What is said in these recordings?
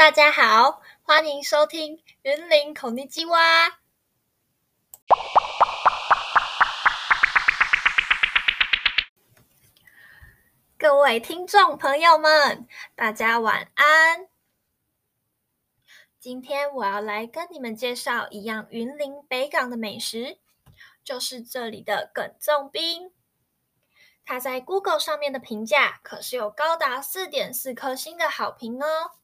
大家好，欢迎收听云林口尼基蛙。各位听众朋友们，大家晚安。今天我要来跟你们介绍一样云林北港的美食，就是这里的梗粽冰。它在 Google 上面的评价可是有高达四点四颗星的好评哦。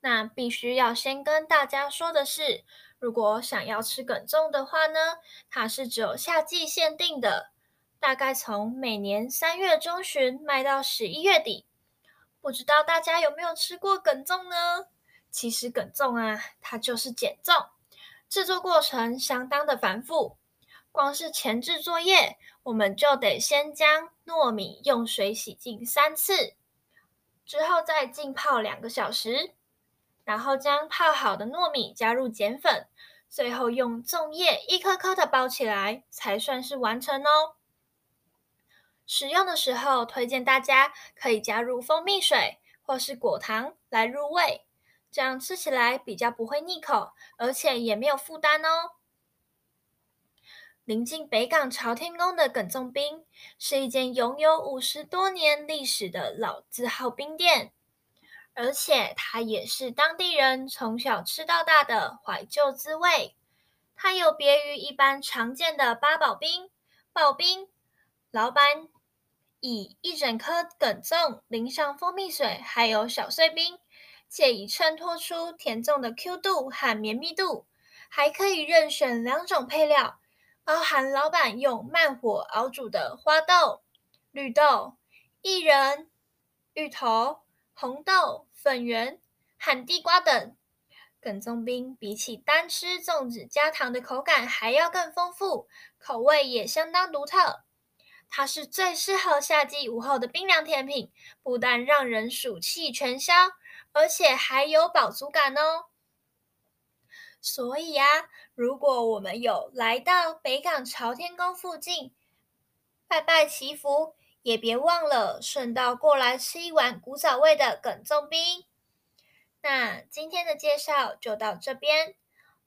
那必须要先跟大家说的是，如果想要吃梗粽的话呢，它是只有夏季限定的，大概从每年三月中旬卖到十一月底。不知道大家有没有吃过梗粽呢？其实梗粽啊，它就是碱粽，制作过程相当的繁复。光是前置作业，我们就得先将糯米用水洗净三次，之后再浸泡两个小时，然后将泡好的糯米加入碱粉，最后用粽叶一颗颗的包起来，才算是完成哦。使用的时候，推荐大家可以加入蜂蜜水或是果糖来入味，这样吃起来比较不会腻口，而且也没有负担哦。临近北港朝天宫的耿粽冰是一间拥有五十多年历史的老字号冰店，而且它也是当地人从小吃到大的怀旧滋味。它有别于一般常见的八宝冰、刨冰，老板以一整颗梗粽淋上蜂蜜水，还有小碎冰，借以衬托出甜粽的 Q 度和绵密度，还可以任选两种配料。包含老板用慢火熬煮的花豆、绿豆、薏仁、芋头、红豆、粉圆和地瓜等。梗粽冰比起单吃粽子加糖的口感还要更丰富，口味也相当独特。它是最适合夏季午后的冰凉甜品，不但让人暑气全消，而且还有饱足感哦。所以啊，如果我们有来到北港朝天宫附近拜拜祈福，也别忘了顺道过来吃一碗古早味的梗粽冰。那今天的介绍就到这边，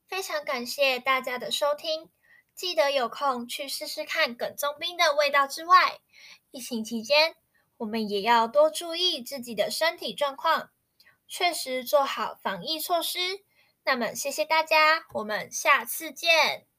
非常感谢大家的收听。记得有空去试试看梗粽冰的味道之外，疫情期间我们也要多注意自己的身体状况，确实做好防疫措施。那么，谢谢大家，我们下次见。